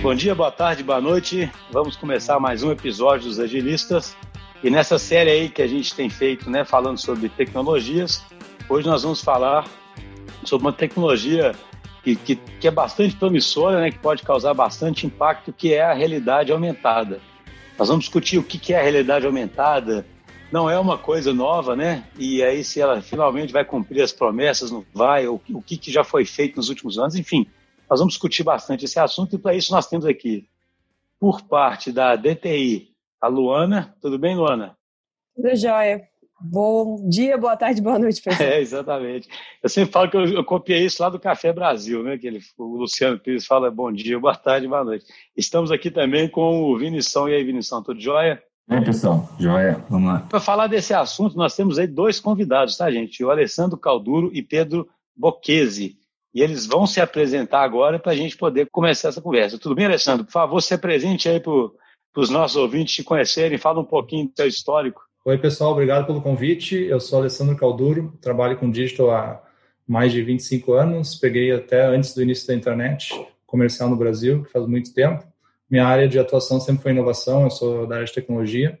Bom dia, boa tarde, boa noite. Vamos começar mais um episódio dos Agilistas. E nessa série aí que a gente tem feito, né, falando sobre tecnologias, hoje nós vamos falar sobre uma tecnologia que, que, que é bastante promissora, né, que pode causar bastante impacto, que é a realidade aumentada. Nós vamos discutir o que, é a realidade aumentada, não é uma coisa nova, né? E aí, se ela finalmente vai cumprir as promessas, não vai, o, o que, que já foi feito nos últimos anos, enfim, nós vamos discutir bastante esse assunto e para isso nós temos aqui, por parte da DTI, a Luana. Tudo bem, Luana? Tudo jóia. Bom dia, boa tarde, boa noite, pessoal. É, exatamente. Eu sempre falo que eu, eu copiei isso lá do Café Brasil, né? Que ele, o Luciano Pires fala bom dia, boa tarde, boa noite. Estamos aqui também com o Vinição. E aí, Vinição, tudo jóia? É, pessoal, joia, vamos lá. Para falar desse assunto, nós temos aí dois convidados, tá, gente? O Alessandro Calduro e Pedro Bocchese. E eles vão se apresentar agora para a gente poder começar essa conversa. Tudo bem, Alessandro? Por favor, se apresente aí para os nossos ouvintes te conhecerem, fala um pouquinho do seu histórico. Oi, pessoal, obrigado pelo convite. Eu sou Alessandro Calduro, trabalho com digital há mais de 25 anos, peguei até antes do início da internet comercial no Brasil, que faz muito tempo. Minha área de atuação sempre foi inovação, eu sou da área de tecnologia.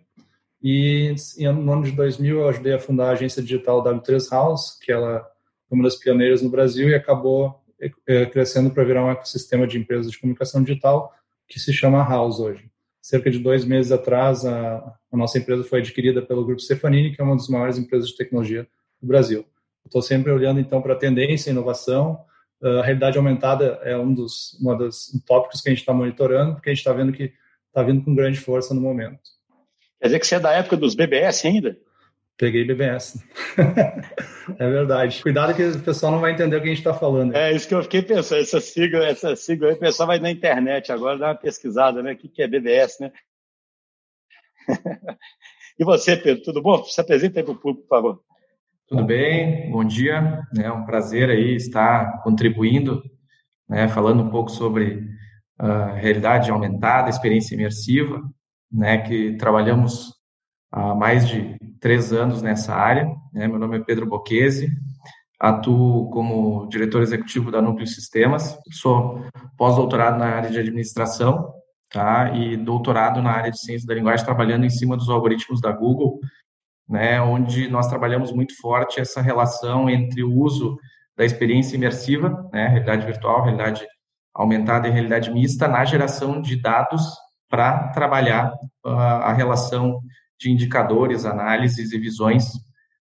E no ano de 2000 eu ajudei a fundar a agência digital W3 House, que ela uma das pioneiras no Brasil e acabou é, crescendo para virar um ecossistema de empresas de comunicação digital que se chama House hoje. Cerca de dois meses atrás, a, a nossa empresa foi adquirida pelo Grupo Stefanini, que é uma das maiores empresas de tecnologia do Brasil. Estou sempre olhando então para a tendência, inovação, a realidade aumentada é um dos uma dos tópicos que a gente está monitorando, porque a gente está vendo que está vindo com grande força no momento. Quer dizer que você é da época dos BBS ainda? Peguei BBS. é verdade. Cuidado que o pessoal não vai entender o que a gente está falando. É isso que eu fiquei pensando. Essa sigla, essa sigla aí, o pessoal vai na internet agora dar uma pesquisada, né? O que é BBS, né? e você, Pedro, tudo bom? Se apresenta aí para o público, por favor. Tudo bem? Bom dia. É um prazer aí estar contribuindo, né, falando um pouco sobre a realidade aumentada, experiência imersiva, né, que trabalhamos há mais de três anos nessa área. Né? Meu nome é Pedro Bocchese, atuo como diretor executivo da Núcleo Sistemas, sou pós-doutorado na área de administração tá? e doutorado na área de ciência da linguagem, trabalhando em cima dos algoritmos da Google, né, onde nós trabalhamos muito forte essa relação entre o uso da experiência imersiva, né, realidade virtual, realidade aumentada e realidade mista, na geração de dados para trabalhar uh, a relação de indicadores, análises e visões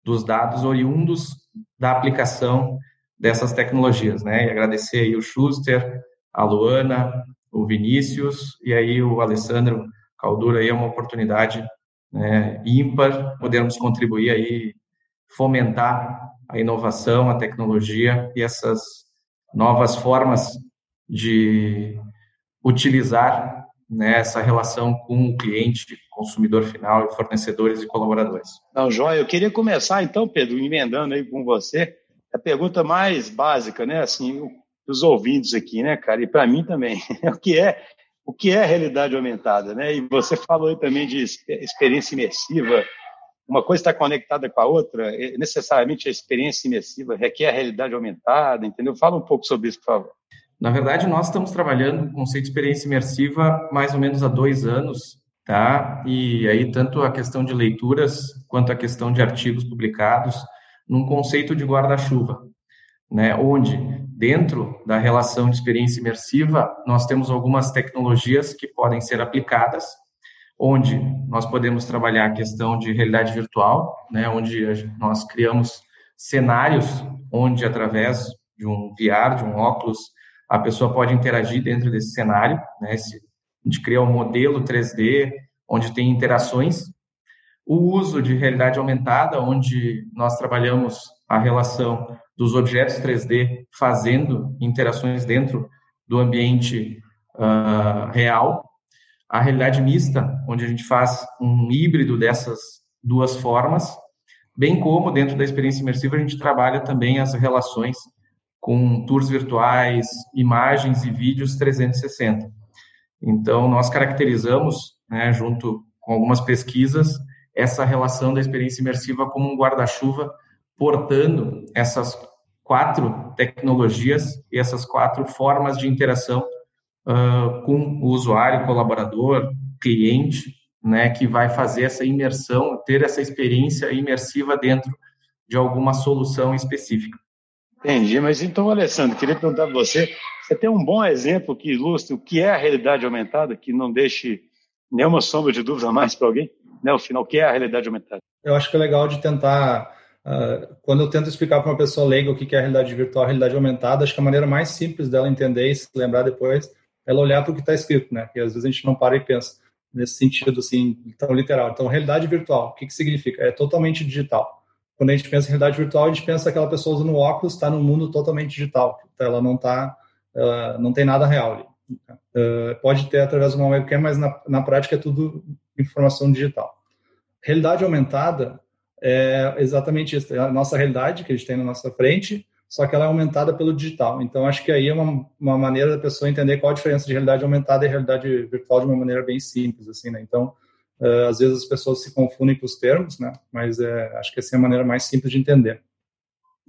dos dados oriundos da aplicação dessas tecnologias, né? E agradecer aí o Schuster, a Luana, o Vinícius e aí o Alessandro Caldura aí é uma oportunidade né, ímpar, podermos contribuir aí, fomentar a inovação, a tecnologia e essas novas formas de utilizar né, essa relação com o cliente, consumidor final, fornecedores e colaboradores. Não, Joia, eu queria começar então, Pedro, emendando aí com você, a pergunta mais básica, né, assim, os ouvintes aqui, né, cara, e para mim também, o que é o que é realidade aumentada, né? E você falou também de experiência imersiva. Uma coisa está conectada com a outra. Necessariamente a experiência imersiva requer a realidade aumentada, entendeu? Fala um pouco sobre isso, por favor. Na verdade, nós estamos trabalhando o conceito de experiência imersiva mais ou menos há dois anos, tá? E aí tanto a questão de leituras quanto a questão de artigos publicados num conceito de guarda-chuva, né? Onde dentro da relação de experiência imersiva, nós temos algumas tecnologias que podem ser aplicadas, onde nós podemos trabalhar a questão de realidade virtual, né, onde nós criamos cenários onde, através de um VR, de um óculos, a pessoa pode interagir dentro desse cenário, né, a gente cria um modelo 3D, onde tem interações, o uso de realidade aumentada, onde nós trabalhamos a relação dos objetos 3D fazendo interações dentro do ambiente uh, real, a realidade mista, onde a gente faz um híbrido dessas duas formas, bem como dentro da experiência imersiva a gente trabalha também as relações com tours virtuais, imagens e vídeos 360. Então, nós caracterizamos, né, junto com algumas pesquisas, essa relação da experiência imersiva como um guarda-chuva portando essas quatro tecnologias e essas quatro formas de interação uh, com o usuário, colaborador, cliente, né, que vai fazer essa imersão, ter essa experiência imersiva dentro de alguma solução específica. Entendi, mas então, Alessandro, queria perguntar para você, você tem um bom exemplo que ilustre o que é a realidade aumentada, que não deixe nenhuma sombra de dúvida mais para alguém? Né, o final, o que é a realidade aumentada? Eu acho que é legal de tentar, uh, quando eu tento explicar para uma pessoa leiga o que é a realidade virtual, a realidade aumentada, acho que a maneira mais simples dela entender e se lembrar depois é ela olhar para o que está escrito, né? Porque às vezes a gente não para e pensa nesse sentido assim tão literal. Então, realidade virtual, o que, que significa? É totalmente digital. Quando a gente pensa em realidade virtual, a gente pensa aquela pessoa usando óculos está no mundo totalmente digital. Então, ela não tá, não tem nada real. Uh, pode ter através de uma webcam, mas na, na prática é tudo informação digital. Realidade aumentada é exatamente isso. É a nossa realidade que a gente tem na nossa frente, só que ela é aumentada pelo digital. Então, acho que aí é uma, uma maneira da pessoa entender qual a diferença de realidade aumentada e realidade virtual de uma maneira bem simples, assim, né? Então, uh, às vezes as pessoas se confundem com os termos, né? Mas é, acho que essa é a maneira mais simples de entender.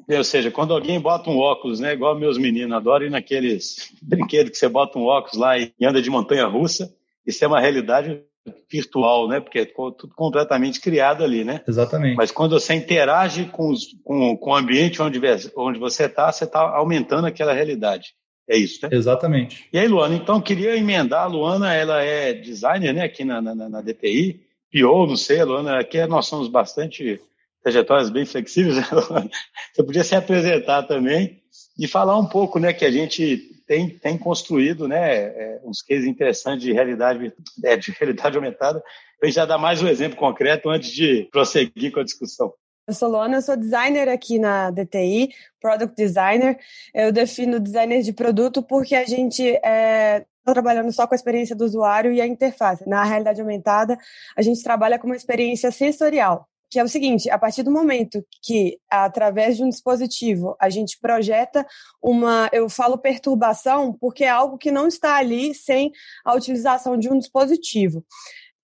Ou seja, quando alguém bota um óculos, né, igual meus meninos adoram ir naqueles brinquedos que você bota um óculos lá e anda de montanha russa, isso é uma realidade virtual, né? Porque é tudo completamente criado ali, né? Exatamente. Mas quando você interage com, os, com, com o ambiente onde, onde você está, você está aumentando aquela realidade. É isso, né? Exatamente. E aí, Luana, então queria emendar. A Luana, ela é designer, né? Aqui na, na, na DTI, PO, não sei, Luana, aqui nós somos bastante trajetórias bem flexíveis. Né, você podia se apresentar também e falar um pouco, né? Que a gente tem, tem construído né, é, uns cases interessantes de realidade, é, de realidade aumentada. A gente já dá mais um exemplo concreto antes de prosseguir com a discussão. Eu sou Luana, eu sou designer aqui na DTI, Product Designer. Eu defino designer de produto porque a gente é, está trabalhando só com a experiência do usuário e a interface. Na realidade aumentada, a gente trabalha com uma experiência sensorial que é o seguinte: a partir do momento que, através de um dispositivo, a gente projeta uma. Eu falo perturbação porque é algo que não está ali sem a utilização de um dispositivo.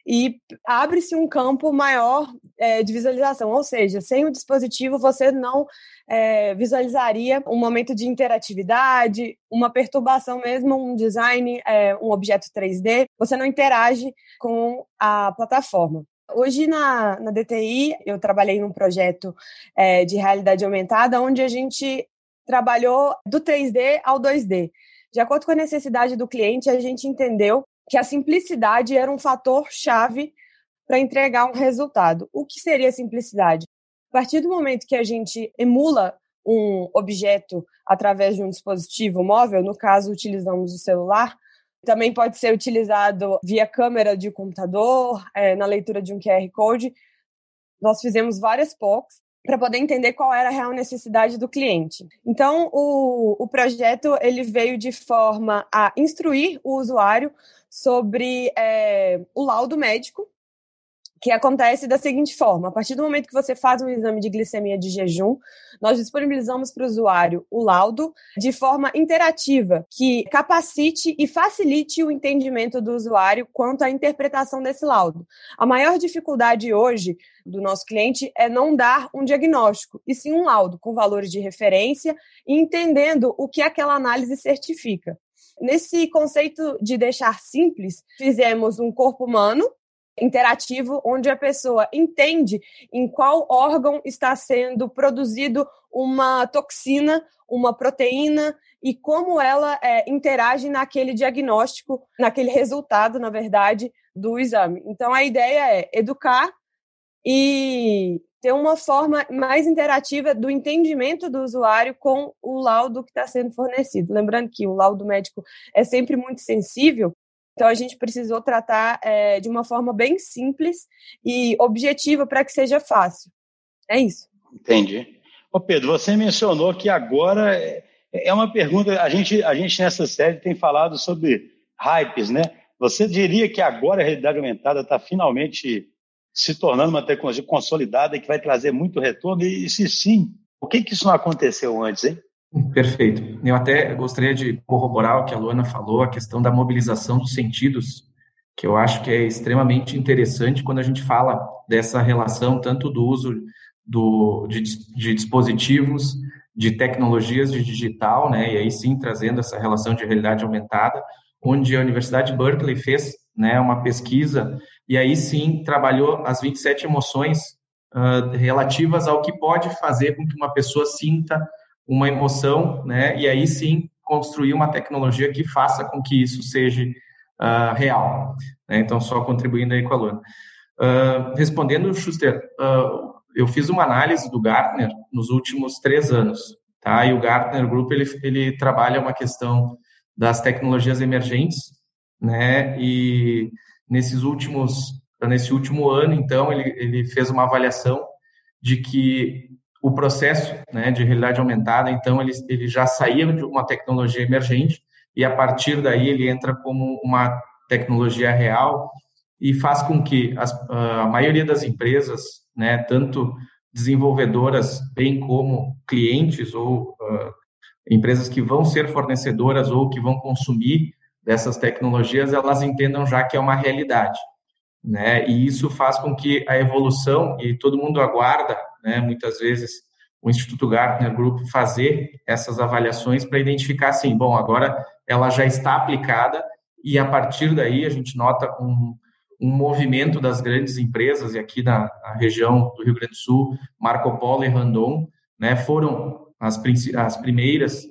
E abre-se um campo maior é, de visualização, ou seja, sem o dispositivo você não é, visualizaria um momento de interatividade, uma perturbação mesmo, um design, é, um objeto 3D, você não interage com a plataforma. Hoje na, na DTI eu trabalhei num projeto é, de realidade aumentada onde a gente trabalhou do 3D ao 2D. De acordo com a necessidade do cliente, a gente entendeu que a simplicidade era um fator chave para entregar um resultado. O que seria simplicidade? A partir do momento que a gente emula um objeto através de um dispositivo móvel, no caso utilizamos o celular, também pode ser utilizado via câmera de computador, é, na leitura de um QR Code. Nós fizemos várias POCs para poder entender qual era a real necessidade do cliente. Então, o, o projeto ele veio de forma a instruir o usuário sobre é, o laudo médico que acontece da seguinte forma: a partir do momento que você faz um exame de glicemia de jejum, nós disponibilizamos para o usuário o laudo de forma interativa, que capacite e facilite o entendimento do usuário quanto à interpretação desse laudo. A maior dificuldade hoje do nosso cliente é não dar um diagnóstico, e sim um laudo com valores de referência e entendendo o que aquela análise certifica. Nesse conceito de deixar simples, fizemos um corpo humano interativo, onde a pessoa entende em qual órgão está sendo produzido uma toxina, uma proteína e como ela é, interage naquele diagnóstico, naquele resultado, na verdade, do exame. Então, a ideia é educar e ter uma forma mais interativa do entendimento do usuário com o laudo que está sendo fornecido. Lembrando que o laudo médico é sempre muito sensível, então, a gente precisou tratar é, de uma forma bem simples e objetiva para que seja fácil. É isso. Entendi. Ô Pedro, você mencionou que agora é, é uma pergunta. A gente, a gente nessa série tem falado sobre hypes, né? Você diria que agora a realidade aumentada está finalmente se tornando uma tecnologia consolidada e que vai trazer muito retorno? E se sim, por que, que isso não aconteceu antes, hein? Perfeito. Eu até gostaria de corroborar o que a Luana falou, a questão da mobilização dos sentidos, que eu acho que é extremamente interessante quando a gente fala dessa relação tanto do uso do, de, de dispositivos, de tecnologias de digital, né, e aí sim trazendo essa relação de realidade aumentada, onde a Universidade de Berkeley fez né, uma pesquisa e aí sim trabalhou as 27 emoções uh, relativas ao que pode fazer com que uma pessoa sinta uma emoção, né, e aí sim construir uma tecnologia que faça com que isso seja uh, real. Né? Então, só contribuindo aí com a Luana. Uh, respondendo, Schuster, eu fiz uma análise do Gartner nos últimos três anos, tá? E o Gartner Group ele, ele trabalha uma questão das tecnologias emergentes, né? E nesses últimos nesse último ano, então, ele, ele fez uma avaliação de que o processo né, de realidade aumentada, então, ele, ele já saía de uma tecnologia emergente e, a partir daí, ele entra como uma tecnologia real e faz com que as, a maioria das empresas, né, tanto desenvolvedoras, bem como clientes ou uh, empresas que vão ser fornecedoras ou que vão consumir dessas tecnologias, elas entendam já que é uma realidade, né? E isso faz com que a evolução e todo mundo aguarda, né? Muitas vezes o Instituto Gartner Group fazer essas avaliações para identificar assim, bom, agora ela já está aplicada e a partir daí a gente nota um, um movimento das grandes empresas e aqui na, na região do Rio Grande do Sul, Marco Polo e Randon, né? Foram as, as primeiras,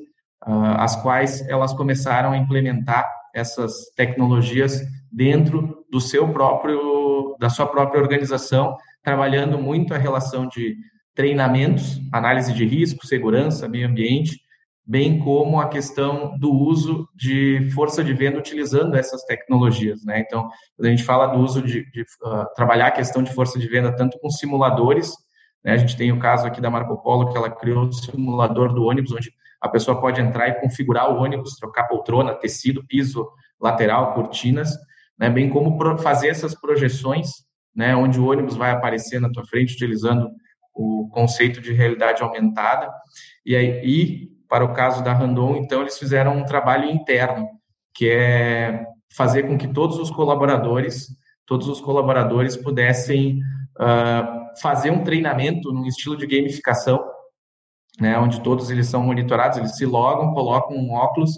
uh, as quais elas começaram a implementar essas tecnologias dentro do seu próprio, da sua própria organização, trabalhando muito a relação de treinamentos, análise de risco, segurança, meio ambiente, bem como a questão do uso de força de venda utilizando essas tecnologias, né? Então, a gente fala do uso de, de uh, trabalhar a questão de força de venda tanto com simuladores? A gente tem o caso aqui da Marco Polo que ela criou o simulador do ônibus, onde a pessoa pode entrar e configurar o ônibus, trocar poltrona, tecido, piso, lateral, cortinas, né? Bem como fazer essas projeções, né? Onde o ônibus vai aparecer na tua frente utilizando o conceito de realidade aumentada e aí e para o caso da Randon, então, eles fizeram um trabalho interno, que é fazer com que todos os colaboradores, todos os colaboradores pudessem uh, fazer um treinamento num estilo de gamificação, né, onde todos eles são monitorados, eles se logam, colocam um óculos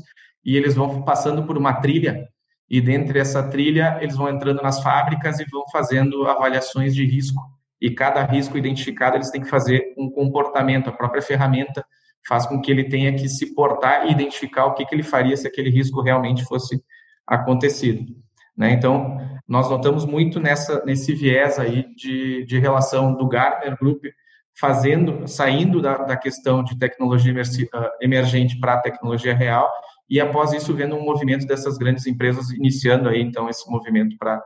e eles vão passando por uma trilha e dentre essa trilha eles vão entrando nas fábricas e vão fazendo avaliações de risco e cada risco identificado eles têm que fazer um comportamento, a própria ferramenta faz com que ele tenha que se portar e identificar o que, que ele faria se aquele risco realmente fosse acontecido. Né? Então, nós notamos muito nessa, nesse viés aí de, de relação do Gartner Group fazendo, saindo da, da questão de tecnologia ah, emergente para a tecnologia real e após isso vendo um movimento dessas grandes empresas iniciando aí então esse movimento para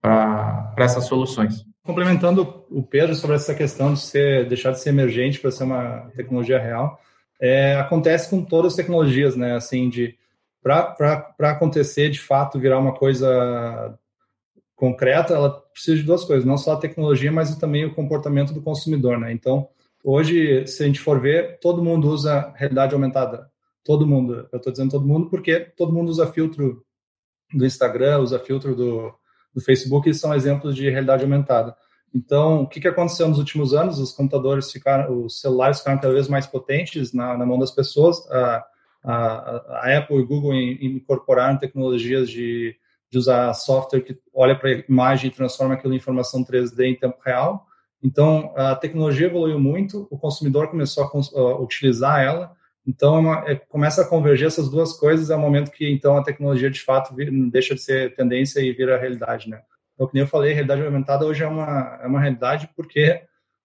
para essas soluções. Complementando o Pedro sobre essa questão de ser deixar de ser emergente para ser uma tecnologia real, é, acontece com todas as tecnologias, né? Assim, de para acontecer de fato virar uma coisa concreta, ela precisa de duas coisas, não só a tecnologia, mas também o comportamento do consumidor, né? Então, hoje, se a gente for ver, todo mundo usa realidade aumentada. Todo mundo. Eu estou dizendo todo mundo porque todo mundo usa filtro do Instagram, usa filtro do, do Facebook, e são exemplos de realidade aumentada. Então, o que, que aconteceu nos últimos anos? Os computadores ficaram, os celulares ficaram cada vez mais potentes na, na mão das pessoas. A, a, a, Apple e Google incorporaram tecnologias de, de usar software que olha para a imagem e transforma aquilo em informação 3D em tempo real. Então, a tecnologia evoluiu muito, o consumidor começou a, a utilizar ela. Então, é uma, é, começa a converger essas duas coisas. É o momento que, então, a tecnologia, de fato, deixa de ser tendência e vira realidade, né? Então, como eu falei, a realidade aumentada hoje é uma, é uma realidade porque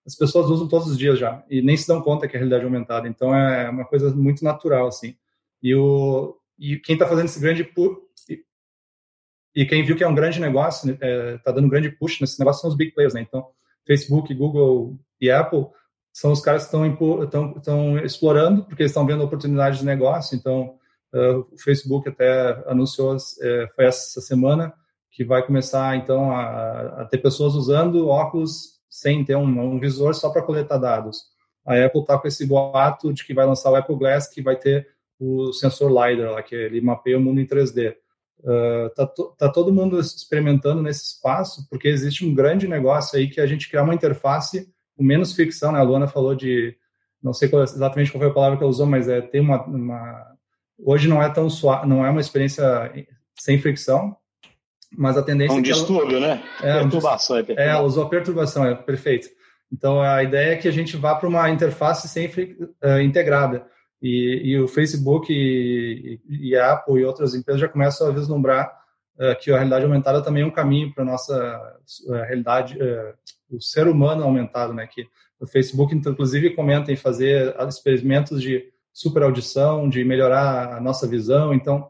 as pessoas usam todos os dias já e nem se dão conta que é realidade aumentada. Então, é uma coisa muito natural, assim. E, o, e quem está fazendo esse grande e quem viu que é um grande negócio, está né, é, dando um grande push nesse negócio, são os big players, né? Então, Facebook, Google e Apple são os caras que estão explorando, porque eles estão vendo oportunidades de negócio. Então, uh, o Facebook até anunciou, uh, foi essa semana, que vai começar então a, a ter pessoas usando óculos sem ter um, um visor só para coletar dados. A Apple está com esse boato de que vai lançar o Apple Glass, que vai ter o sensor LiDAR, lá, que ele mapeia o mundo em 3D. Uh, tá, to, tá todo mundo experimentando nesse espaço, porque existe um grande negócio aí que a gente criar uma interface com menos fricção, né? A Luana falou de, não sei qual, exatamente qual foi a palavra que ela usou, mas é ter uma, uma hoje não é tão suave, não é uma experiência sem fricção, mas a tendência é um é distúrbio, ela... né? É, perturbação, é, perturbação. É, usou perturbação, é perfeito. Então a ideia é que a gente vá para uma interface sempre uh, integrada. E, e, o Facebook e, e, a Apple e outras empresas já começam a vislumbrar uh, que a realidade aumentada também é um caminho para a nossa uh, realidade, o ser humano aumentado, né? Que o Facebook, inclusive, comenta em fazer experimentos de super audição, de melhorar a nossa visão. Então,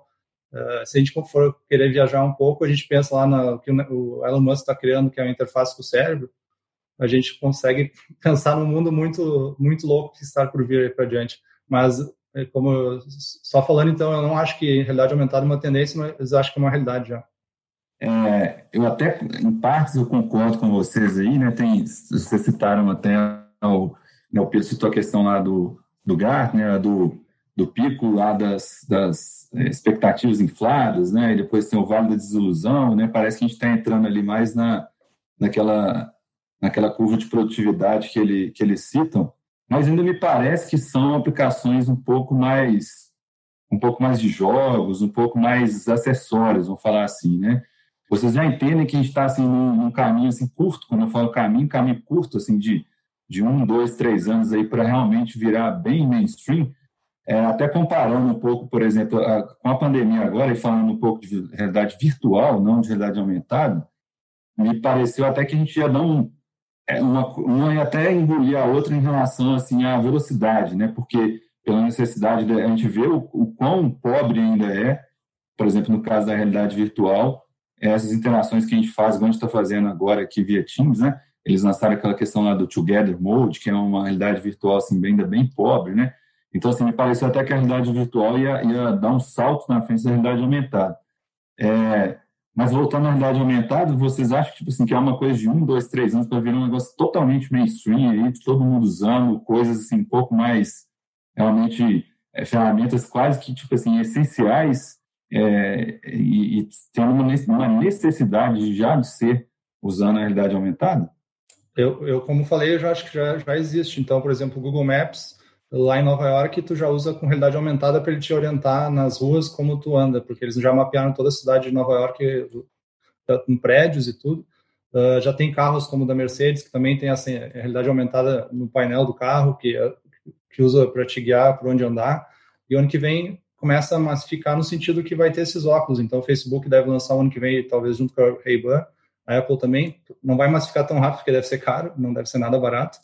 uh, se a gente for querer viajar um pouco, a gente pensa lá no que o Elon Musk está criando, que é uma interface com o cérebro, a gente consegue pensar num mundo muito muito louco que está por vir para diante. Mas é, como só falando então, eu não acho que realidade aumentada é uma tendência, mas acho que é uma realidade já. É, eu até em partes eu concordo com vocês aí, né? Tem vocês citaram até o, né, o Pedro citou a questão lá do do Gartner, do, do pico lá das, das é, expectativas infladas, né? E depois tem o vale da desilusão, né? Parece que a gente está entrando ali mais na, naquela, naquela curva de produtividade que, ele, que eles citam, mas ainda me parece que são aplicações um pouco mais um pouco mais de jogos, um pouco mais acessórios, vamos falar assim, né? Vocês já entendem que a gente está assim num, num, caminho assim curto, quando eu falo caminho, caminho curto assim de de um, dois, três anos aí para realmente virar bem mainstream, é, até comparando um pouco, por exemplo, a, com a pandemia agora e falando um pouco de realidade virtual, não de realidade aumentada, me pareceu até que a gente ia dar um, é, uma, uma ia até engolir a outra em relação assim à velocidade, né? Porque pela necessidade de, a gente vê o, o quão pobre ainda é, por exemplo, no caso da realidade virtual, essas interações que a gente faz, igual a gente está fazendo agora aqui via Teams, né? Eles lançaram aquela questão lá do Together Mode, que é uma realidade virtual assim, ainda bem pobre, né? Então, assim, me pareceu até que a realidade virtual ia, ia dar um salto na frente da realidade aumentada. É, mas voltando à realidade aumentada, vocês acham tipo assim, que é uma coisa de um, dois, três anos para virar um negócio totalmente mainstream aí, todo mundo usando coisas assim, um pouco mais realmente é, ferramentas quase que tipo assim, essenciais é, e, e tendo uma necessidade já de ser usando a realidade aumentada? Eu, eu, como falei, eu já acho que já, já existe. Então, por exemplo, o Google Maps, lá em Nova York, tu já usa com realidade aumentada para ele te orientar nas ruas como tu anda, porque eles já mapearam toda a cidade de Nova York com prédios e tudo. Uh, já tem carros como o da Mercedes, que também tem assim, a realidade aumentada no painel do carro, que, que usa para te guiar por onde andar. E ano que vem começa a massificar no sentido que vai ter esses óculos. Então, o Facebook deve lançar ano que vem, talvez junto com a Ray-Ban, a Apple também não vai massificar tão rápido, porque deve ser caro, não deve ser nada barato.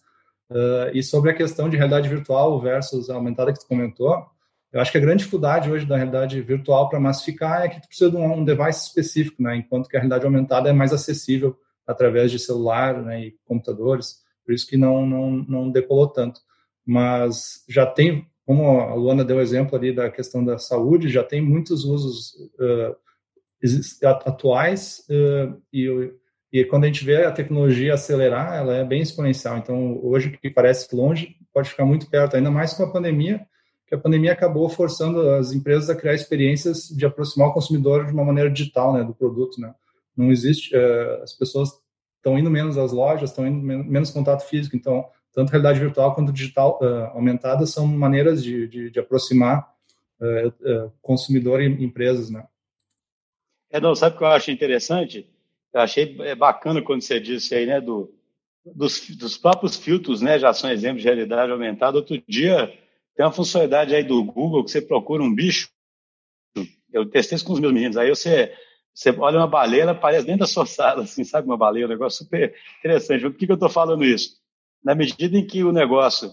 Uh, e sobre a questão de realidade virtual versus aumentada que tu comentou, eu acho que a grande dificuldade hoje da realidade virtual para massificar é que tu precisa de um, um, device específico, né? Enquanto que a realidade aumentada é mais acessível através de celular né, e computadores, por isso que não, não, não decolou tanto. Mas já tem, como a Luana deu exemplo ali da questão da saúde, já tem muitos usos uh, atuais uh, e, e quando a gente vê a tecnologia acelerar, ela é bem exponencial. Então, hoje, que parece longe, pode ficar muito perto, ainda mais com a pandemia, que a pandemia acabou forçando as empresas a criar experiências de aproximar o consumidor de uma maneira digital, né, do produto, né. Não existe, uh, as pessoas estão indo menos às lojas, estão indo menos contato físico, então, tanto realidade virtual quanto digital uh, aumentada são maneiras de, de, de aproximar uh, consumidor e empresas, né. É, não, sabe o que eu acho interessante? Eu achei é, bacana quando você disse aí, né, do, dos, dos próprios filtros, né, já são exemplos de realidade aumentada. Outro dia, tem uma funcionalidade aí do Google que você procura um bicho, eu testei isso com os meus meninos, aí você, você olha uma baleia, ela aparece dentro da sua sala, assim, sabe, uma baleia, um negócio super interessante. Por que, que eu estou falando isso? Na medida em que o negócio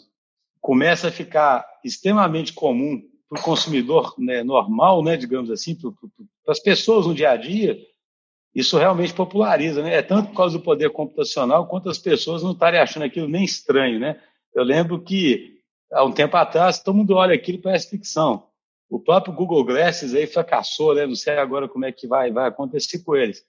começa a ficar extremamente comum para o consumidor né, normal, né, digamos assim, para as pessoas no dia a dia, isso realmente populariza, né? É tanto por causa do poder computacional quanto as pessoas não estarem achando aquilo nem estranho, né? Eu lembro que há um tempo atrás todo mundo olha aquilo parece ficção. O próprio Google Glasses aí fracassou, né? Não sei agora como é que vai, vai acontecer com eles.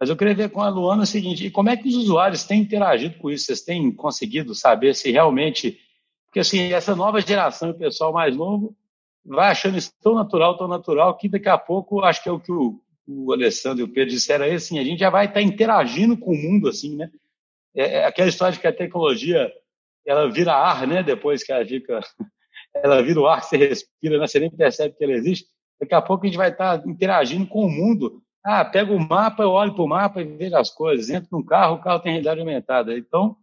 Mas eu queria ver com a Luana o seguinte: e como é que os usuários têm interagido com isso? Vocês têm conseguido saber se realmente. Porque, assim, essa nova geração, o pessoal mais novo, vai achando isso tão natural, tão natural, que daqui a pouco, acho que é o que o, o Alessandro e o Pedro disseram aí, assim, a gente já vai estar interagindo com o mundo, assim, né? É, é aquela história de que a tecnologia, ela vira ar, né? Depois que ela fica, ela vira o ar que você respira, né? Você nem percebe que ela existe. Daqui a pouco a gente vai estar interagindo com o mundo. Ah, pega o mapa, eu olho para o mapa e vejo as coisas. Entro num carro, o carro tem realidade aumentada. Então,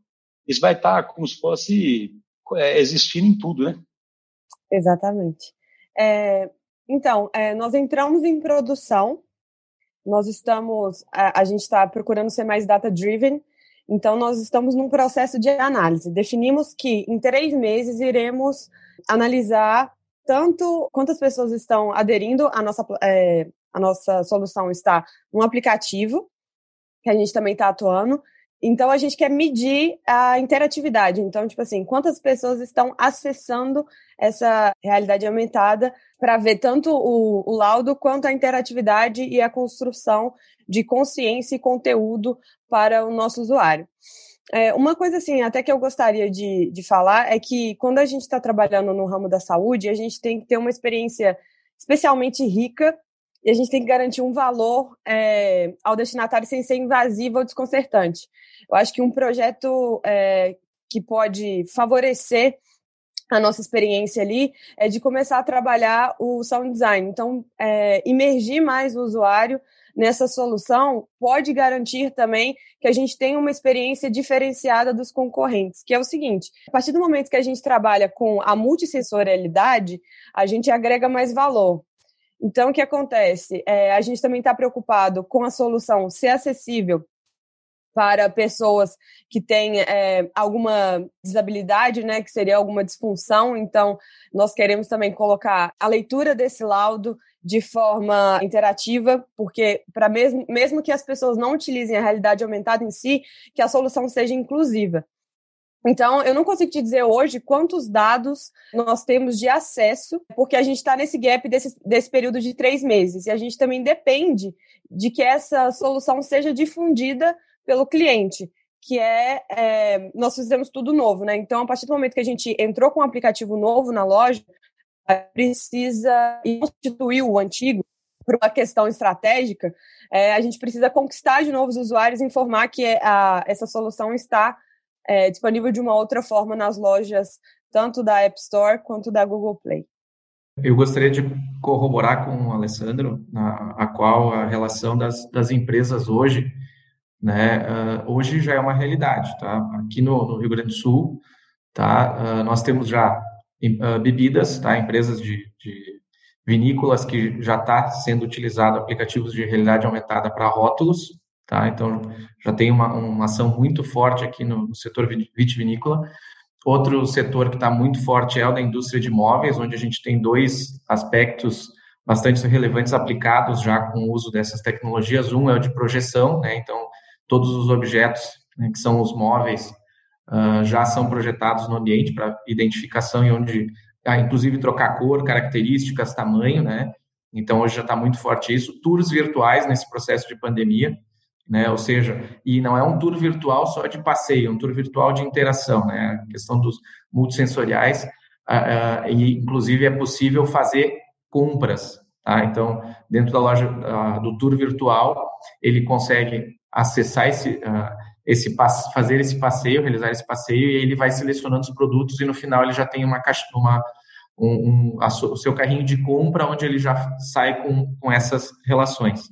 isso vai estar como se fosse é, existindo em tudo, né? Exatamente. É, então, é, nós entramos em produção, nós estamos, a, a gente está procurando ser mais data-driven, então nós estamos num processo de análise. Definimos que em três meses iremos analisar tanto quantas pessoas estão aderindo à nossa, é, a nossa solução está no aplicativo, que a gente também está atuando, então a gente quer medir a interatividade. Então, tipo assim, quantas pessoas estão acessando essa realidade aumentada para ver tanto o, o, laudo quanto a interatividade e a construção de consciência e conteúdo para o nosso usuário. É, uma coisa assim, até que eu gostaria de, de falar é que quando a gente está trabalhando no ramo da saúde, a gente tem que ter uma experiência especialmente rica e a gente tem que garantir um valor é, ao destinatário sem ser invasivo ou desconcertante. Eu acho que um projeto é, que pode favorecer a nossa experiência ali é de começar a trabalhar o sound design. Então, é, imergir mais o usuário nessa solução pode garantir também que a gente tenha uma experiência diferenciada dos concorrentes, que é o seguinte: a partir do momento que a gente trabalha com a multissensorialidade, a gente agrega mais valor. Então, o que acontece? É, a gente também está preocupado com a solução ser acessível para pessoas que têm é, alguma desabilidade, né, que seria alguma disfunção. Então, nós queremos também colocar a leitura desse laudo de forma interativa, porque para mesmo, mesmo que as pessoas não utilizem a realidade aumentada em si, que a solução seja inclusiva. Então, eu não consigo te dizer hoje quantos dados nós temos de acesso, porque a gente está nesse gap desse, desse período de três meses. E a gente também depende de que essa solução seja difundida pelo cliente, que é, é nós fizemos tudo novo, né? Então, a partir do momento que a gente entrou com um aplicativo novo na loja, precisa substituir o antigo por uma questão estratégica, é, a gente precisa conquistar de novos usuários e informar que a, essa solução está é, disponível de uma outra forma nas lojas, tanto da App Store quanto da Google Play. Eu gostaria de corroborar com o Alessandro, na, a qual a relação das, das empresas hoje, né, uh, hoje já é uma realidade, tá? Aqui no, no Rio Grande do Sul, tá? Uh, nós temos já uh, bebidas, tá? Empresas de, de vinícolas que já está sendo utilizado aplicativos de realidade aumentada para rótulos, Tá? Então, já tem uma, uma ação muito forte aqui no, no setor vitivinícola. Outro setor que está muito forte é o da indústria de imóveis, onde a gente tem dois aspectos bastante relevantes aplicados já com o uso dessas tecnologias. Um é o de projeção, né? então todos os objetos né, que são os móveis uh, já são projetados no ambiente para identificação e onde, ah, inclusive trocar cor, características, tamanho, né? Então hoje já está muito forte isso. Tours virtuais nesse processo de pandemia, né? Ou seja, e não é um tour virtual só de passeio, é um tour virtual de interação, né? A questão dos multissensoriais, uh, uh, e inclusive é possível fazer compras, tá? Então, dentro da loja uh, do tour virtual, ele consegue acessar esse, esse fazer esse passeio, realizar esse passeio, e ele vai selecionando os produtos e no final ele já tem uma caixa, uma um, um a, o seu carrinho de compra onde ele já sai com, com essas relações,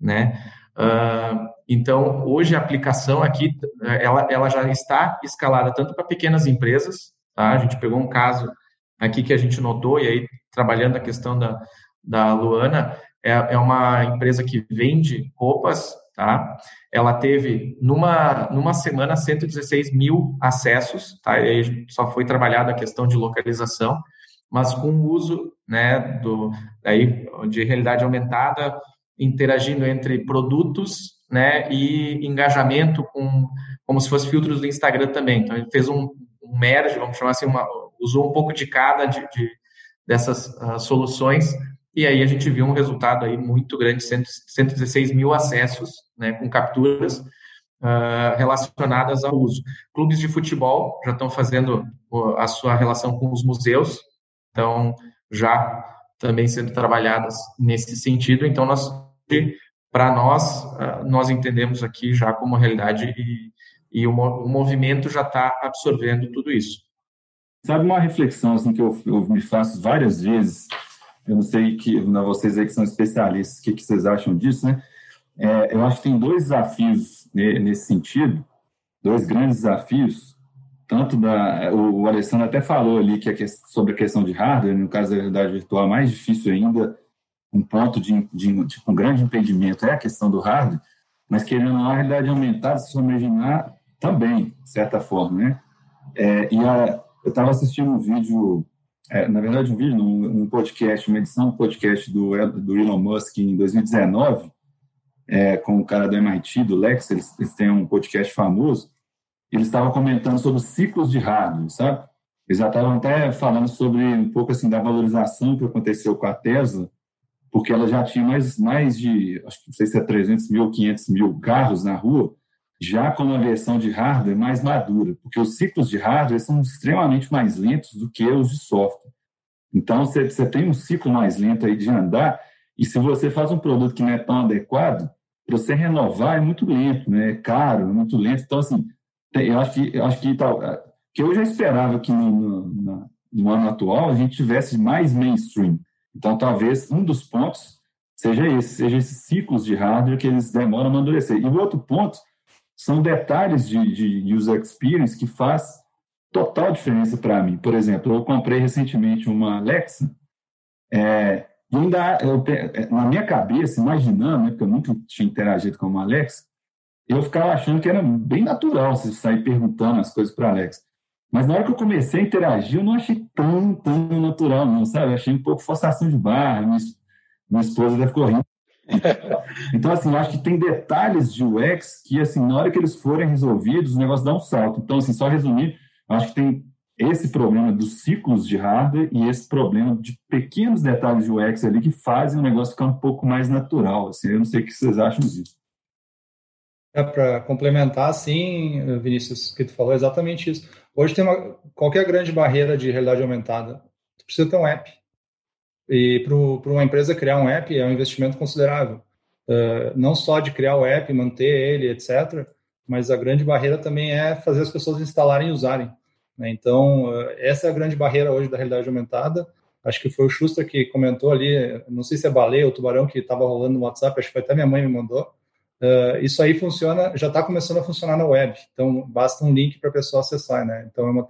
né? Uh, então, hoje a aplicação aqui, ela, ela já está escalada tanto para pequenas empresas, tá? A gente pegou um caso aqui que a gente notou, e aí, trabalhando a questão da, da Luana, é, é uma empresa que vende roupas, tá? Ela teve, numa, numa semana, 116 mil acessos, tá? E aí só foi trabalhada a questão de localização, mas com o uso, né, do, aí, de realidade aumentada, interagindo entre produtos né, e engajamento com como se fosse filtros do Instagram também. Então ele fez um, um merge, vamos chamar assim, uma, usou um pouco de cada de, de dessas uh, soluções e aí a gente viu um resultado aí muito grande, 116 mil acessos, né, com capturas uh, relacionadas ao uso. Clubes de futebol já estão fazendo a sua relação com os museus, então já também sendo trabalhadas nesse sentido. Então nós para nós, ah, nós entendemos aqui já como realidade e, e o, o movimento já está absorvendo tudo isso. Sabe uma reflexão assim que eu, eu me faço várias vezes eu não sei que não, vocês aí que são especialistas, o que, que vocês acham disso, né? É, eu acho que tem dois desafios nesse sentido, dois grandes desafios. Tanto da o, Alessandro até falou ali que questão, sobre a questão de hardware, no caso da realidade virtual, é mais difícil ainda, um ponto de, de tipo, um grande impedimento é a questão do hardware, mas querendo a realidade aumentada, se imaginar, também, de certa forma, né? É, e a, eu estava assistindo um vídeo é, na verdade, um vídeo, um, um, podcast, uma edição do podcast do, do Elon Musk em 2019, é, com o cara do MIT, do Lex, eles, eles têm um podcast famoso, eles estavam comentando sobre os ciclos de hardware, sabe? Eles já estavam até falando sobre um pouco assim da valorização que aconteceu com a Tesla, porque ela já tinha mais, mais de, acho que não sei se é 300 mil ou 500 mil carros na rua, já com uma versão de hardware mais madura, porque os ciclos de hardware são extremamente mais lentos do que os de software. Então, você, você tem um ciclo mais lento aí de andar, e se você faz um produto que não é tão adequado, para você renovar é muito lento, né? é caro, é muito lento. Então, assim, eu acho que, eu acho que, tal, que eu já esperava que no, no, no ano atual a gente tivesse mais mainstream. Então, talvez um dos pontos seja esse, seja esses ciclos de hardware que eles demoram a amadurecer. E o outro ponto são detalhes de, de user experience que faz total diferença para mim. Por exemplo, eu comprei recentemente uma Alexa é, e ainda eu, é, na minha cabeça, imaginando, né, porque eu nunca tinha interagido com uma Alexa, eu ficava achando que era bem natural você sair perguntando as coisas para Alexa. Mas na hora que eu comecei a interagir, eu não achei tão, tão natural, não, sabe? Eu achei um pouco forçação de barra. Minha, minha esposa deve correr então, assim, eu acho que tem detalhes de UX que, assim, na hora que eles forem resolvidos, o negócio dá um salto. Então, assim, só resumir, eu acho que tem esse problema dos ciclos de hardware e esse problema de pequenos detalhes de UX ali que fazem o negócio ficar um pouco mais natural. Assim, eu não sei o que vocês acham disso. É, para complementar, sim, Vinícius, que tu falou, é exatamente isso. Hoje tem uma, qualquer grande barreira de realidade aumentada, tu precisa ter um app. E para uma empresa criar um app é um investimento considerável. Uh, não só de criar o app, manter ele, etc., mas a grande barreira também é fazer as pessoas instalarem e usarem. Né? Então, uh, essa é a grande barreira hoje da realidade aumentada. Acho que foi o Schuster que comentou ali, não sei se é baleia ou tubarão que estava rolando no WhatsApp, acho que foi até minha mãe me mandou. Uh, isso aí funciona, já está começando a funcionar na web. Então, basta um link para a pessoa acessar, né? Então, é uma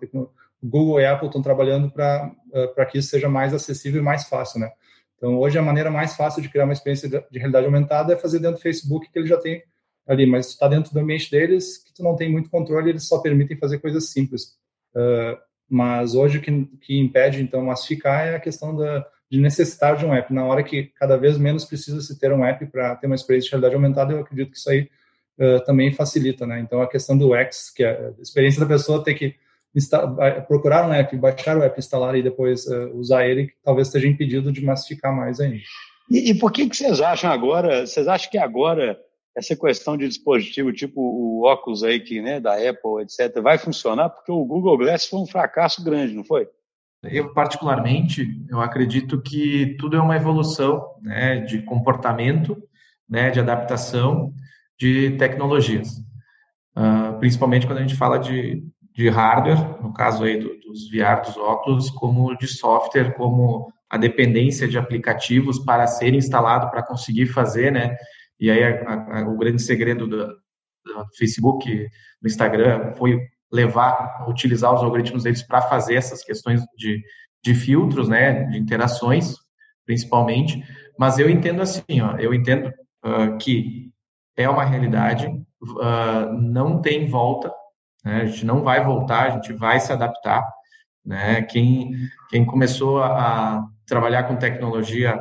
Google e Apple estão trabalhando para uh, que isso seja mais acessível e mais fácil, né? Então, hoje, a maneira mais fácil de criar uma experiência de realidade aumentada é fazer dentro do Facebook, que ele já tem ali, mas está dentro do ambiente deles, que tu não tem muito controle, eles só permitem fazer coisas simples. Uh, mas hoje, o que, que impede, então, massificar é a questão da, de necessitar de um app. Na hora que cada vez menos precisa se ter um app para ter uma experiência de realidade aumentada, eu acredito que isso aí uh, também facilita, né? Então, a questão do X, que é a experiência da pessoa ter que procurar um app, baixar o app, instalar e depois uh, usar ele, talvez esteja impedido de massificar mais ainda. E, e, por que, que vocês acham agora, vocês acham que agora essa questão de dispositivo tipo o óculos aí que, né, da Apple, etc., vai funcionar? Porque o Google Glass foi um fracasso grande, não foi? Eu, particularmente, eu acredito que tudo é uma evolução né, de comportamento, né, de adaptação de tecnologias. Uh, principalmente quando a gente fala de de hardware, no caso aí do, dos VR, dos óculos, como de software, como a dependência de aplicativos para ser instalado para conseguir fazer, né? E aí a, a, o grande segredo do, do, Facebook, do Instagram, foi levar, utilizar os algoritmos deles para fazer essas questões de, de filtros, né? De interações, principalmente. Mas eu entendo assim, ó, eu entendo uh, que é uma realidade, uh, não tem volta, né? A gente não vai voltar, a gente vai se adaptar. Né? Quem, quem começou a, trabalhar com tecnologia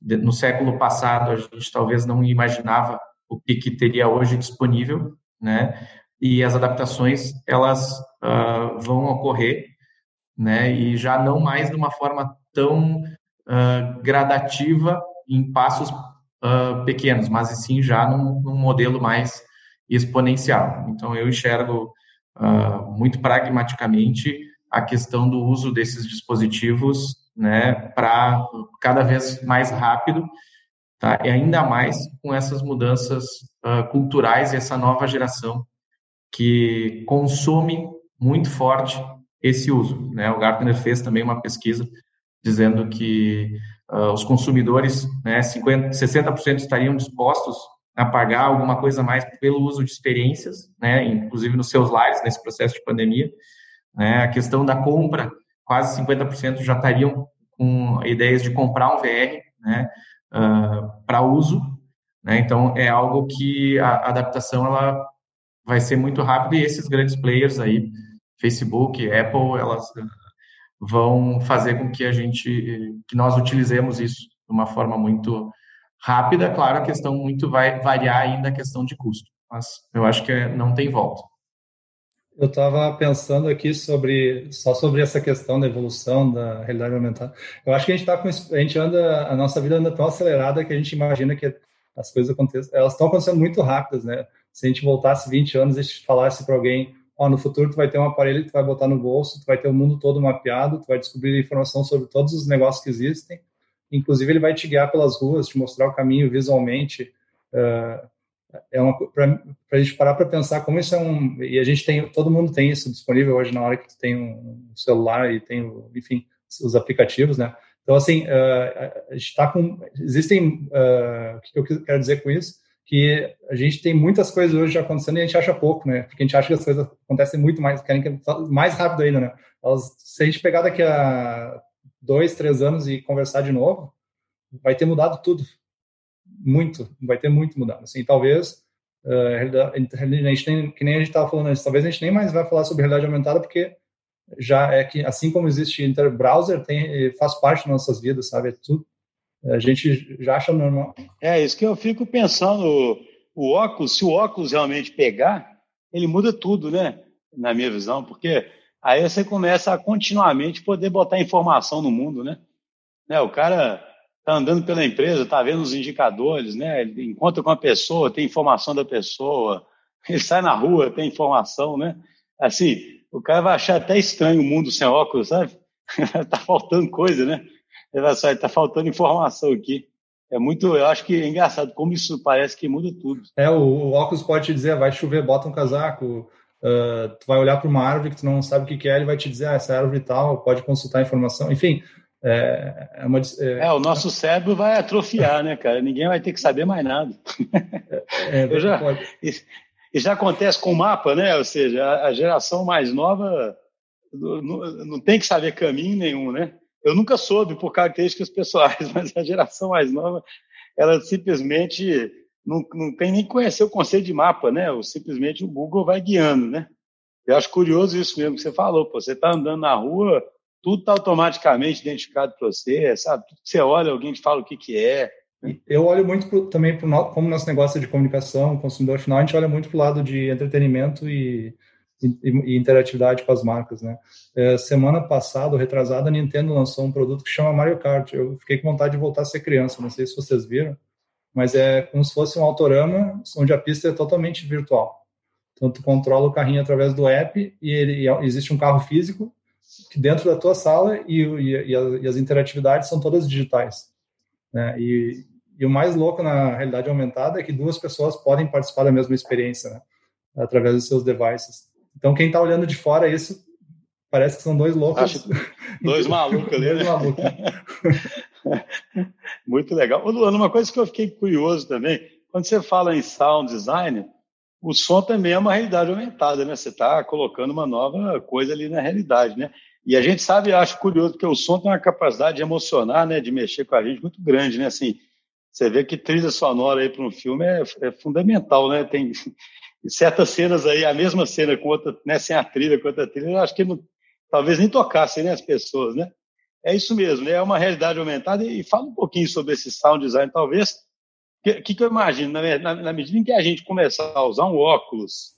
no século passado, a gente talvez não imaginava o que, que teria hoje disponível, né? E as adaptações elas uh, vão ocorrer, né? E já não mais de uma forma tão uh, gradativa em passos uh, pequenos, mas sim já num, num modelo mais exponencial. Então eu enxergo muito pragmaticamente a questão do uso desses dispositivos né, para cada vez mais rápido, tá? e ainda mais com essas mudanças uh, culturais e essa nova geração que consome muito forte esse uso. Né? O Gartner fez também uma pesquisa dizendo que uh, os consumidores, né, 50, 60% estariam dispostos a pagar alguma coisa mais pelo uso de experiências, né, inclusive nos seus lares nesse processo de pandemia. Né, a questão da compra, quase 50% já estariam com ideias de comprar um VR, né, uh, para uso. Né, então é algo que a adaptação ela vai ser muito rápida e esses grandes players aí, Facebook, Apple, elas vão fazer com que a gente, que nós utilizemos isso de uma forma muito rápida. Claro, a questão muito vai variar ainda a questão de custo, mas eu acho que não tem volta. Eu estava pensando aqui sobre só sobre essa questão da evolução da realidade aumentada. Eu acho que a gente está com a gente anda a nossa vida anda tão acelerada que a gente imagina que as coisas acontecem, elas estão acontecendo muito rápidas, né? Se a gente voltasse 20 anos e falasse para alguém ó, no futuro tu vai ter um aparelho que tu vai botar no bolso, tu vai ter o mundo todo mapeado, tu vai descobrir informação sobre todos os negócios que existem, inclusive ele vai te guiar pelas ruas, te mostrar o caminho visualmente. Uh, é uma para a gente parar para pensar como isso é um e a gente tem todo mundo tem isso disponível hoje na hora que tu tem um celular e tem enfim os aplicativos, né? Então assim uh, a gente está com existem uh, o que eu quero dizer com isso que a gente tem muitas coisas hoje acontecendo e a gente acha pouco, né? Porque a gente acha que as coisas acontecem muito mais, querem que mais rápido ainda, né? Se a gente pegar daqui a dois, três anos e conversar de novo, vai ter mudado tudo, muito, vai ter muito mudado. Assim, talvez uh, a gente nem, que nem a gente estava falando antes, talvez a gente nem mais vai falar sobre realidade aumentada porque já é que assim como existe interbrowser, tem faz parte das nossas vidas, sabe? É tudo a gente já acha normal. É isso que eu fico pensando. O óculos, se o óculos realmente pegar, ele muda tudo, né? Na minha visão, porque aí você começa a continuamente poder botar informação no mundo, né? né? O cara tá andando pela empresa, tá vendo os indicadores, né? Ele encontra com a pessoa, tem informação da pessoa. Ele sai na rua, tem informação, né? Assim, o cara vai achar até estranho o mundo sem óculos, sabe? tá faltando coisa, né? Olha só, está faltando informação aqui. É muito, eu acho que é engraçado como isso parece que muda tudo. É, o, o óculos pode te dizer, vai chover, bota um casaco. Uh, tu vai olhar para uma árvore que tu não sabe o que, que é, ele vai te dizer, ah, essa árvore tal, pode consultar informação. Enfim, é, é, uma, é, é, o nosso cérebro vai atrofiar, né, cara? Ninguém vai ter que saber mais nada. É, é já, isso, isso, já acontece com o mapa, né? Ou seja, a, a geração mais nova não, não, tem que saber caminho nenhum, né? Eu nunca soube por características pessoais, mas a geração mais nova, ela simplesmente não, não tem nem conhecer o conceito de mapa, né? Ou simplesmente o Google vai guiando, né? Eu acho curioso isso mesmo que você falou. Pô, você está andando na rua, tudo está automaticamente identificado para você, sabe? Você olha, alguém te fala o que, que é. Eu olho muito pro, também para como nosso negócio é de comunicação, consumidor final, a gente olha muito para o lado de entretenimento e e, interatividade com as marcas, né? É, semana passada, retrasada, a Nintendo lançou um produto que chama Mario Kart. Eu fiquei com vontade de voltar a ser criança, não sei se vocês viram, mas é como se fosse um autorama onde a pista é totalmente virtual. Então, tu controla o carrinho através do app e, ele, e existe um carro físico que dentro da tua sala e, e, e as interatividades são todas digitais. Né? E, o mais louco na realidade aumentada é que duas pessoas podem participar da mesma experiência, né? através dos seus devices. Então, quem está olhando de fora isso, parece que são dois loucos. Acho, dois malucos ali, dois né? malucos. Muito legal. Ô, Luana, uma coisa que eu fiquei curioso também, quando você fala em sound design, o som também é uma realidade aumentada, né? Você está colocando uma nova coisa ali na realidade, né? E a gente sabe, acho curioso, porque o som tem uma capacidade de emocionar, né? De mexer com a gente muito grande, né? Assim, você vê que trilha sonora aí para um filme é, é, fundamental, né? Tem, certas cenas aí, a mesma cena com outra, né, sem a trilha, com outra trilha, eu acho que não, talvez nem tocassem né, as pessoas, né? É isso mesmo, né? É uma realidade aumentada e, fala um pouquinho sobre esse sound design, talvez. O que, que, eu imagino? Na, na, na, medida em que a gente começar a usar um óculos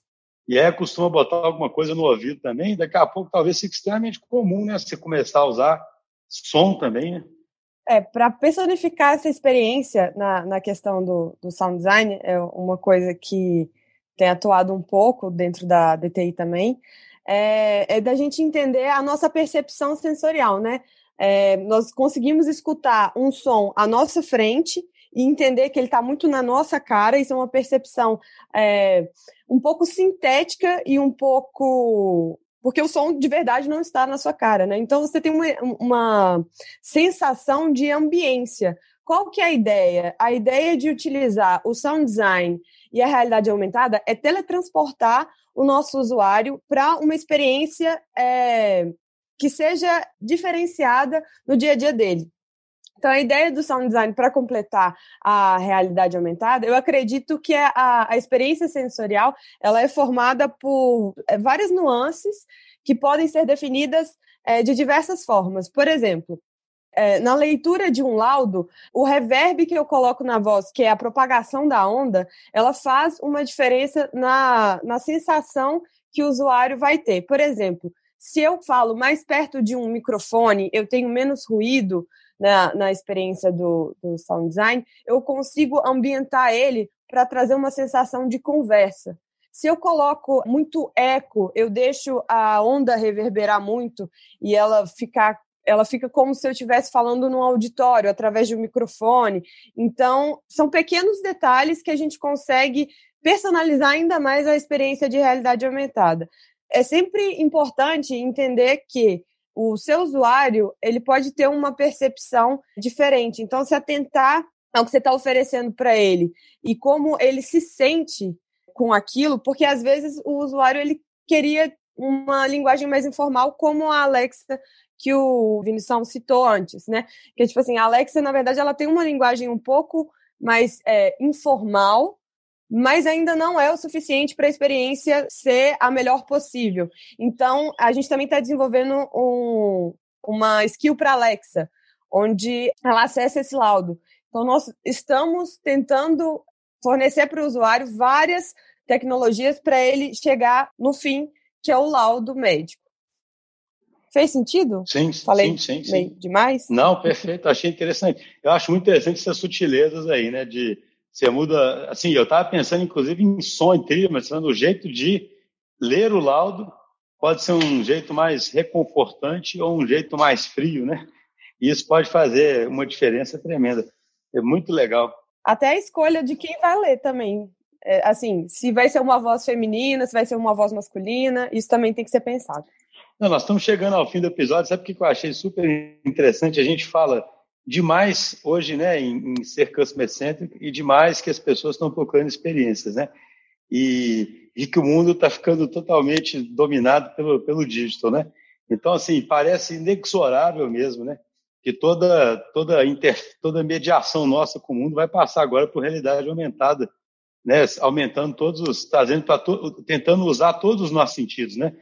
e aí costuma botar alguma coisa no ouvido também, daqui a pouco talvez fique extremamente comum, né? Você começar a usar som também, né? É, para personificar essa experiência na, na questão do, do sound design, é uma coisa que tem atuado um pouco dentro da DTI também, é, é da gente entender a nossa percepção sensorial, né? É, nós conseguimos escutar um som à nossa frente e entender que ele está muito na nossa cara. Isso é uma percepção é, um pouco sintética e um pouco porque o som de verdade não está na sua cara, né? Então você tem uma, uma sensação de ambiência. Qual que é a ideia? A ideia de utilizar o sound design e a realidade aumentada é teletransportar o nosso usuário para uma experiência é, que seja diferenciada no dia a dia dele. Então, a ideia do sound design para completar a realidade aumentada, eu acredito que é a, a experiência sensorial ela é formada por é, várias nuances que podem ser definidas é, de diversas formas. Por exemplo, é, na leitura de um laudo, o reverb que eu coloco na voz, que é a propagação da onda, ela faz uma diferença na, na sensação que o usuário vai ter. Por exemplo, se eu falo mais perto de um microfone, eu tenho menos ruído na, na experiência do, do sound design, eu consigo ambientar ele para trazer uma sensação de conversa. Se eu coloco muito eco, eu deixo a onda reverberar muito e ela ficar ela fica como se eu estivesse falando num auditório através de um microfone. Então, são pequenos detalhes que a gente consegue personalizar ainda mais a experiência de realidade aumentada. É sempre importante entender que o seu usuário ele pode ter uma percepção diferente. Então, se atentar ao que você está oferecendo para ele e como ele se sente com aquilo, porque às vezes o usuário ele queria uma linguagem mais informal, como a Alexa que o Vinição citou antes, né? Que tipo assim, a Alexa, na verdade, ela tem uma linguagem um pouco mais é, informal, mas ainda não é o suficiente para a experiência ser a melhor possível. Então, a gente também está desenvolvendo um, uma skill para Alexa, onde ela acessa esse laudo. Então, nós estamos tentando fornecer para o usuário várias tecnologias para ele chegar no fim, que é o laudo médico. Fez sentido? Sim, Falei sim, sim, sim. demais? Não, perfeito. Achei interessante. Eu acho muito interessante essas sutilezas aí, né? De você muda. Assim, eu estava pensando, inclusive, em som e trilha, mas o jeito de ler o laudo pode ser um jeito mais reconfortante ou um jeito mais frio, né? E isso pode fazer uma diferença tremenda. É muito legal. Até a escolha de quem vai ler também. É, assim, se vai ser uma voz feminina, se vai ser uma voz masculina, isso também tem que ser pensado. Não, nós estamos chegando ao fim do episódio. Sabe o que eu achei super interessante? A gente fala demais hoje né, em, em ser customer centric e demais que as pessoas estão procurando experiências, né? E, e que o mundo está ficando totalmente dominado pelo, pelo digital, né? Então, assim, parece inexorável mesmo, né? Que toda, toda, inter, toda mediação nossa com o mundo vai passar agora por realidade aumentada, né? Aumentando todos os, trazendo para to, tentando usar todos os nossos sentidos, né?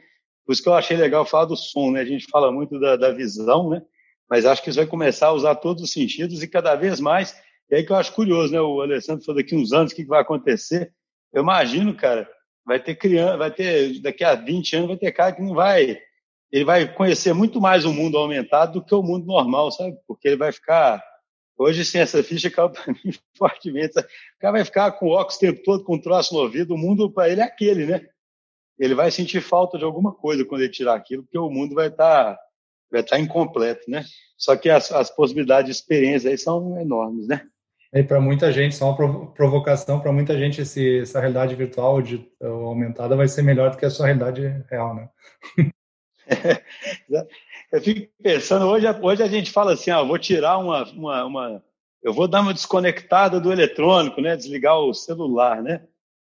Por isso que eu achei legal falar do som, né? A gente fala muito da, da visão, né? Mas acho que isso vai começar a usar todos os sentidos e cada vez mais. E aí que eu acho curioso, né? O Alessandro falou daqui uns anos o que vai acontecer. Eu imagino, cara, vai ter criança, vai ter daqui a 20 anos vai ter cara que não vai, ele vai conhecer muito mais o mundo aumentado do que o mundo normal, sabe? Porque ele vai ficar hoje sem essa ficha caiu para mim fortemente. O cara vai ficar com o óculos o tempo todo, com troço no ouvido. O mundo para ele é aquele, né? Ele vai sentir falta de alguma coisa quando ele tirar aquilo, porque o mundo vai estar tá, vai tá incompleto, né? Só que as, as possibilidades de experiência aí são enormes, né? E para muita gente, só uma provocação, para muita gente esse, essa realidade virtual de, aumentada vai ser melhor do que a sua realidade real, né? eu fico pensando, hoje, hoje a gente fala assim, ah, vou tirar uma, uma, uma, eu vou dar uma desconectada do eletrônico, né? Desligar o celular, né?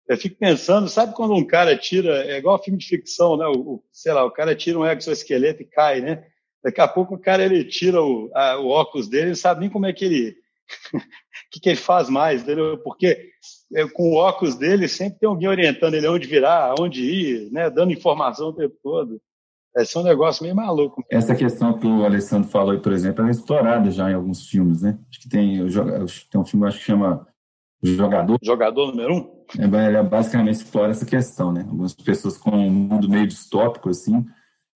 Eu fico pensando, sabe quando um cara tira, é igual filme de ficção, né? O, sei lá, o cara tira um exoesqueleto e cai, né? Daqui a pouco o cara ele tira o, a, o óculos dele, não sabe nem como é que ele, que, que ele faz mais, entendeu? Porque é, com o óculos dele sempre tem alguém orientando ele onde virar, onde ir, né? Dando informação o tempo todo. Esse é um negócio meio maluco. Essa questão que o Alessandro falou, por exemplo, é explorada já em alguns filmes, né? Acho que tem, tem um filme acho que chama Jogador. Jogador número um? É, ele basicamente explora essa questão, né? Algumas pessoas com um mundo meio distópico, assim,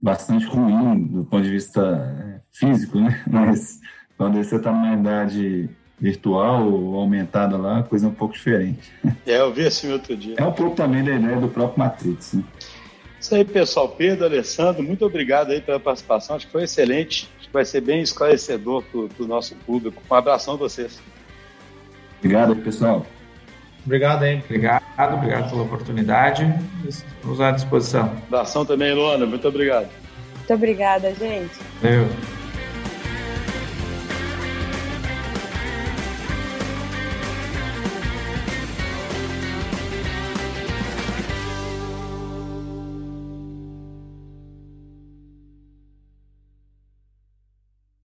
bastante ruim do ponto de vista é, físico, né? Mas quando você está numa idade virtual ou aumentada lá, coisa é um pouco diferente. É, eu vi assim outro dia. É um pouco também da ideia do próprio Matrix, né? Isso aí, pessoal. Pedro, Alessandro, muito obrigado aí pela participação. Acho que foi excelente. Acho que vai ser bem esclarecedor para o nosso público. Um abração a vocês. Obrigado, pessoal. Obrigado, hein? Obrigado, obrigado pela oportunidade. Estamos à disposição. Da ação também, Luana. Muito obrigado. Muito obrigada, gente. Valeu.